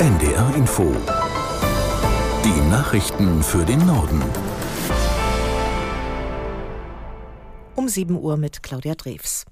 NDR Info. Die Nachrichten für den Norden. Um 7 Uhr mit Claudia Drews.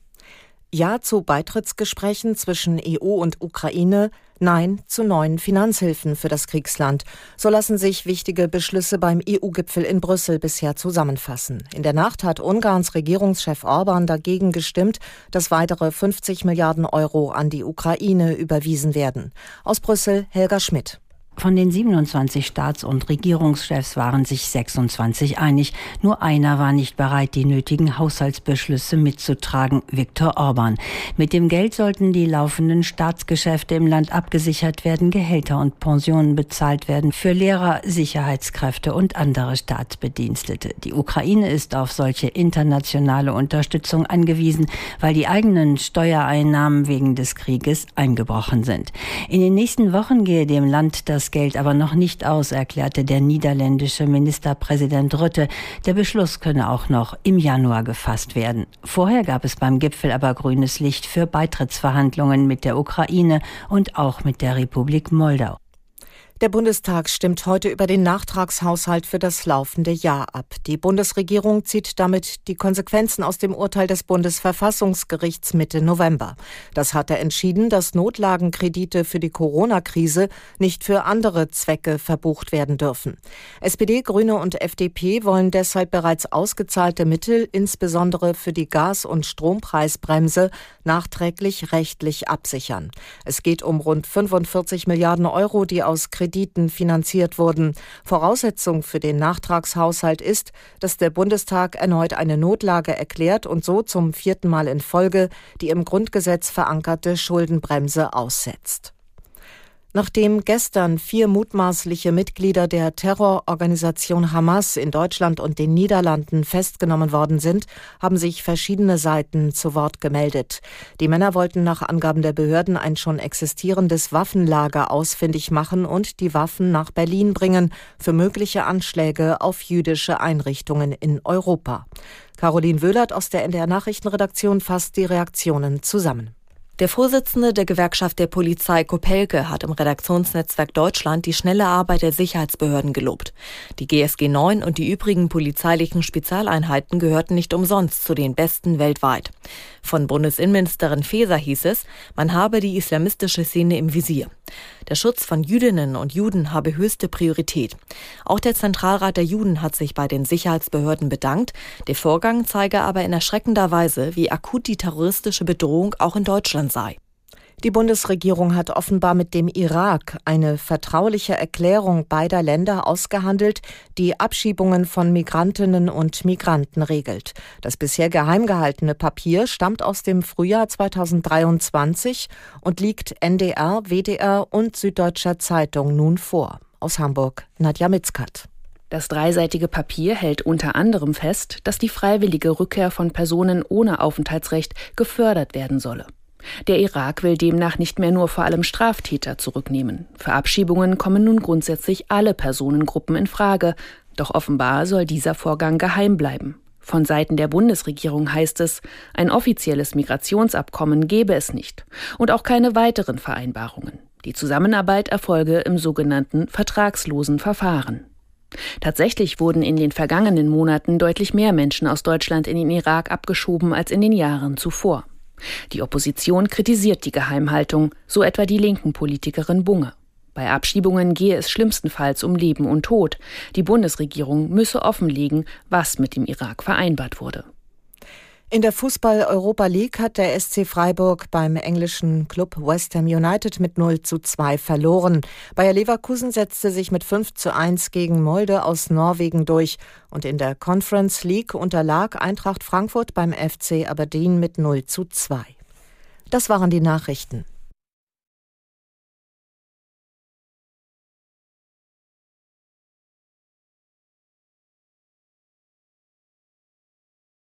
Ja zu Beitrittsgesprächen zwischen EU und Ukraine, Nein zu neuen Finanzhilfen für das Kriegsland. So lassen sich wichtige Beschlüsse beim EU-Gipfel in Brüssel bisher zusammenfassen. In der Nacht hat Ungarns Regierungschef Orban dagegen gestimmt, dass weitere 50 Milliarden Euro an die Ukraine überwiesen werden. Aus Brüssel Helga Schmidt. Von den 27 Staats- und Regierungschefs waren sich 26 einig. Nur einer war nicht bereit, die nötigen Haushaltsbeschlüsse mitzutragen, Viktor Orban. Mit dem Geld sollten die laufenden Staatsgeschäfte im Land abgesichert werden, Gehälter und Pensionen bezahlt werden für Lehrer, Sicherheitskräfte und andere Staatsbedienstete. Die Ukraine ist auf solche internationale Unterstützung angewiesen, weil die eigenen Steuereinnahmen wegen des Krieges eingebrochen sind. In den nächsten Wochen gehe dem Land das das Geld aber noch nicht aus, erklärte der niederländische Ministerpräsident Rutte. Der Beschluss könne auch noch im Januar gefasst werden. Vorher gab es beim Gipfel aber grünes Licht für Beitrittsverhandlungen mit der Ukraine und auch mit der Republik Moldau. Der Bundestag stimmt heute über den Nachtragshaushalt für das laufende Jahr ab. Die Bundesregierung zieht damit die Konsequenzen aus dem Urteil des Bundesverfassungsgerichts Mitte November. Das hatte entschieden, dass Notlagenkredite für die Corona-Krise nicht für andere Zwecke verbucht werden dürfen. SPD, Grüne und FDP wollen deshalb bereits ausgezahlte Mittel, insbesondere für die Gas- und Strompreisbremse, nachträglich rechtlich absichern. Es geht um rund 45 Milliarden Euro, die aus Krediten Krediten finanziert wurden. Voraussetzung für den Nachtragshaushalt ist, dass der Bundestag erneut eine Notlage erklärt und so zum vierten Mal in Folge die im Grundgesetz verankerte Schuldenbremse aussetzt. Nachdem gestern vier mutmaßliche Mitglieder der Terrororganisation Hamas in Deutschland und den Niederlanden festgenommen worden sind, haben sich verschiedene Seiten zu Wort gemeldet. Die Männer wollten nach Angaben der Behörden ein schon existierendes Waffenlager ausfindig machen und die Waffen nach Berlin bringen für mögliche Anschläge auf jüdische Einrichtungen in Europa. Caroline Wöhlert aus der NDR Nachrichtenredaktion fasst die Reaktionen zusammen. Der Vorsitzende der Gewerkschaft der Polizei Kopelke hat im Redaktionsnetzwerk Deutschland die schnelle Arbeit der Sicherheitsbehörden gelobt. Die GSG 9 und die übrigen polizeilichen Spezialeinheiten gehörten nicht umsonst zu den besten weltweit. Von Bundesinnenministerin Faeser hieß es, man habe die islamistische Szene im Visier. Der Schutz von Jüdinnen und Juden habe höchste Priorität. Auch der Zentralrat der Juden hat sich bei den Sicherheitsbehörden bedankt. Der Vorgang zeige aber in erschreckender Weise, wie akut die terroristische Bedrohung auch in Deutschland sei. Die Bundesregierung hat offenbar mit dem Irak eine vertrauliche Erklärung beider Länder ausgehandelt, die Abschiebungen von Migrantinnen und Migranten regelt. Das bisher geheim gehaltene Papier stammt aus dem Frühjahr 2023 und liegt NDR, WDR und Süddeutscher Zeitung nun vor. Aus Hamburg, Nadja Mitzkat. Das dreiseitige Papier hält unter anderem fest, dass die freiwillige Rückkehr von Personen ohne Aufenthaltsrecht gefördert werden solle. Der Irak will demnach nicht mehr nur vor allem Straftäter zurücknehmen. Für Abschiebungen kommen nun grundsätzlich alle Personengruppen in Frage, doch offenbar soll dieser Vorgang geheim bleiben. Von Seiten der Bundesregierung heißt es, ein offizielles Migrationsabkommen gebe es nicht und auch keine weiteren Vereinbarungen. Die Zusammenarbeit erfolge im sogenannten vertragslosen Verfahren. Tatsächlich wurden in den vergangenen Monaten deutlich mehr Menschen aus Deutschland in den Irak abgeschoben als in den Jahren zuvor. Die Opposition kritisiert die Geheimhaltung, so etwa die linken Politikerin Bunge. Bei Abschiebungen gehe es schlimmstenfalls um Leben und Tod. Die Bundesregierung müsse offenlegen, was mit dem Irak vereinbart wurde. In der Fußball-Europa League hat der SC Freiburg beim englischen Club West Ham United mit 0 zu 2 verloren. Bayer Leverkusen setzte sich mit 5 zu 1 gegen Molde aus Norwegen durch und in der Conference League unterlag Eintracht Frankfurt beim FC Aberdeen mit 0 zu 2. Das waren die Nachrichten.